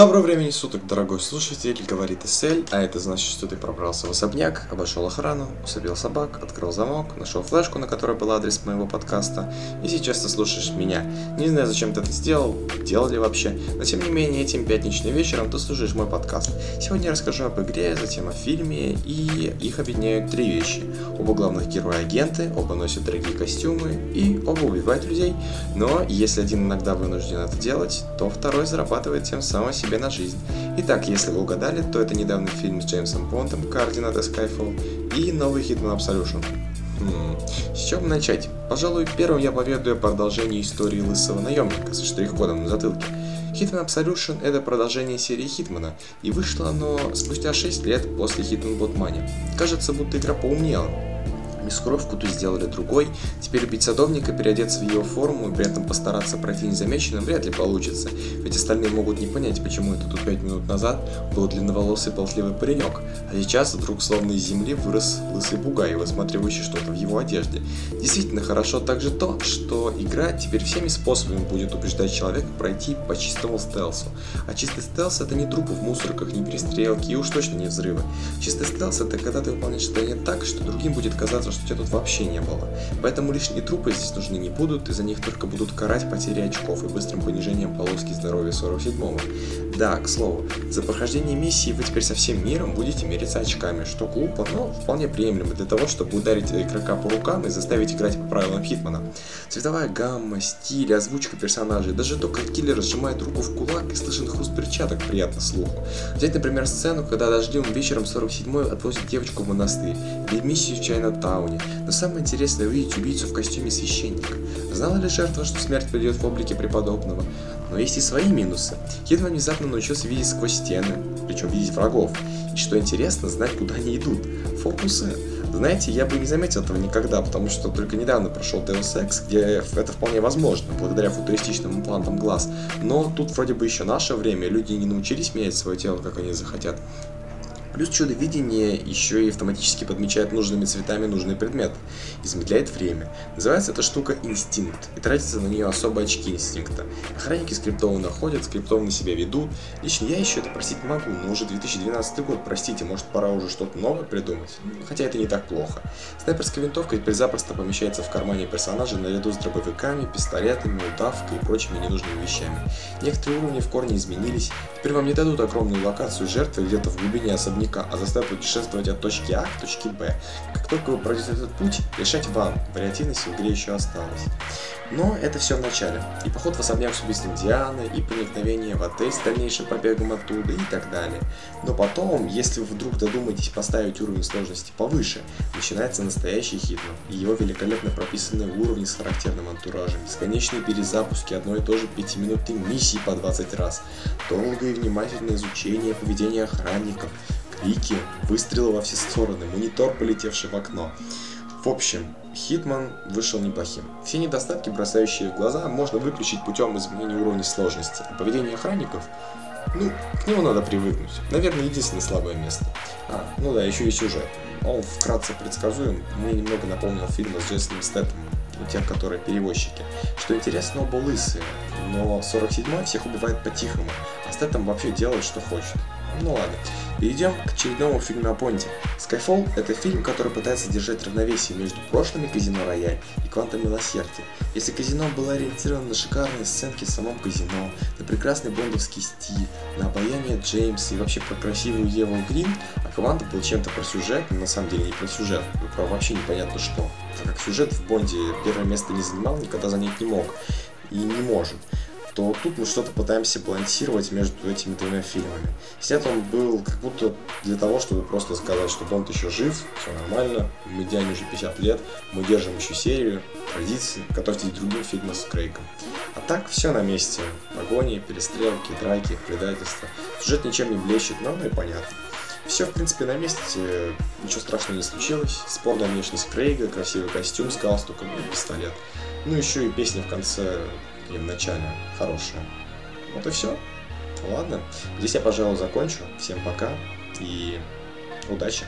Доброго времени суток, дорогой слушатель, говорит Эсель, а это значит, что ты пробрался в особняк, обошел охрану, усыпил собак, открыл замок, нашел флешку, на которой был адрес моего подкаста, и сейчас ты слушаешь меня. Не знаю, зачем ты это сделал, делал ли вообще, но тем не менее, этим пятничным вечером ты слушаешь мой подкаст. Сегодня я расскажу об игре, затем о фильме, и их объединяют три вещи. Оба главных героя агенты, оба носят дорогие костюмы, и оба убивают людей, но если один иногда вынужден это делать, то второй зарабатывает тем самым себе на жизнь. Итак, если вы угадали, то это недавний фильм с Джеймсом Бондом «Координаты Skyfall» и новый Hitman Absolution. Хм. С чего начать? Пожалуй, первым я поведаю продолжении истории лысого наемника со штрих-кодом на затылке. Hitman Absolution — это продолжение серии Хитмана, и вышло оно спустя 6 лет после Hitman Blood. Кажется, будто игра поумнела, Бескровку тут сделали другой. Теперь убить садовника, переодеться в его форму и при этом постараться пройти незамеченным вряд ли получится. Ведь остальные могут не понять, почему это тут 5 минут назад был длинноволосый болтливый паренек, а сейчас вдруг словно из земли вырос лысый бугай, высматривающий что-то в его одежде. Действительно хорошо также то, что игра теперь всеми способами будет убеждать человека пройти по чистому стелсу. А чистый стелс это не трупы в мусорках, не перестрелки и уж точно не взрывы. Чистый стелс это когда ты выполняешь что-то так, что другим будет казаться, что тебя тут вообще не было. Поэтому лишние трупы здесь нужны не будут, и за них только будут карать потери очков и быстрым понижением полоски здоровья 47-го. Да, к слову, за прохождение миссии вы теперь со всем миром будете мериться очками, что глупо, но вполне приемлемо для того, чтобы ударить игрока по рукам и заставить играть по правилам Хитмана. Цветовая гамма, стиль, озвучка персонажей, даже то, как киллер сжимает руку в кулак и слышен хруст перчаток приятно слуху. Взять, например, сцену, когда дождливым вечером 47-й отвозит девочку в монастырь, или миссию в Чайна-Таун, Тауне. Но самое интересное увидеть убийцу в костюме священника. Знала ли жертва, что смерть придет в облике преподобного? Но есть и свои минусы. Хитман внезапно научился видеть сквозь стены, причем видеть врагов. И что интересно, знать, куда они идут. Фокусы. Знаете, я бы не заметил этого никогда, потому что только недавно прошел Deus Ex, где это вполне возможно, благодаря футуристичным имплантам глаз. Но тут вроде бы еще наше время, люди не научились менять свое тело, как они захотят. Плюс чудо-видение еще и автоматически подмечает нужными цветами нужный предмет и время. Называется эта штука инстинкт, и тратится на нее особые очки инстинкта. Охранники скриптованно ходят, скриптованно себя ведут. Лично я еще это простить могу, но уже 2012 год, простите, может пора уже что-то новое придумать. Хотя это не так плохо. Снайперская винтовка теперь запросто помещается в кармане персонажа наряду с дробовиками, пистолетами, удавкой и прочими ненужными вещами. Некоторые уровни в корне изменились, теперь вам не дадут огромную локацию жертвы где-то в глубине особняка особняка, а заставят путешествовать от точки А к точке Б. Как только вы пройдете этот путь, решать вам, вариативность в игре еще осталась. Но это все в начале. И поход в особняк с убийством Дианы, и проникновение в отель с дальнейшим побегом оттуда, и так далее. Но потом, если вы вдруг додумаетесь поставить уровень сложности повыше, начинается настоящий хитман, и его великолепно прописанные уровни с характерным антуражем, бесконечные перезапуски одной и той же пятиминутной миссии по 20 раз, долгое и внимательное изучение поведения охранников, крики, выстрелы во все стороны, монитор, полетевший в окно. В общем, Хитман вышел неплохим. Все недостатки, бросающие в глаза, можно выключить путем изменения уровня сложности. Поведение охранников, ну, к нему надо привыкнуть. Наверное, единственное слабое место. А, ну да, еще и сюжет. Он вкратце предсказуем, мне немного напомнил фильм с Джейсоном Стэттемом, у тех, которые перевозчики. Что интересно, оба лысые, но 47-й всех убивает по-тихому, а Стэттем вообще делает, что хочет. Ну ладно. Перейдем к очередному фильму о Бонде. Skyfall – это фильм, который пытается держать равновесие между прошлыми казино Рояль и Квантом Милосердия. Если казино было ориентировано на шикарные сценки в самом казино, на прекрасный бондовский стиль, на обаяние Джеймса и вообще про красивую Еву Грин, а Квант был чем-то про сюжет, но на самом деле не про сюжет, про вообще непонятно что. Так как сюжет в Бонде первое место не занимал, никогда занять не мог и не может то тут мы что-то пытаемся балансировать между этими двумя фильмами. Снят он был как будто для того, чтобы просто сказать, что Бонд еще жив, все нормально, мы Медиане уже 50 лет, мы держим еще серию, традиции, готовьтесь к другим фильмам с Крейгом. А так все на месте. Погони, перестрелки, драки, предательства. Сюжет ничем не блещет, но ну и понятно. Все, в принципе, на месте, ничего страшного не случилось. Спорная внешность Крейга, красивый костюм с галстуком и пистолет. Ну, еще и песня в конце или в начале хорошие. Вот и все. Ладно. Здесь я, пожалуй, закончу. Всем пока и удачи.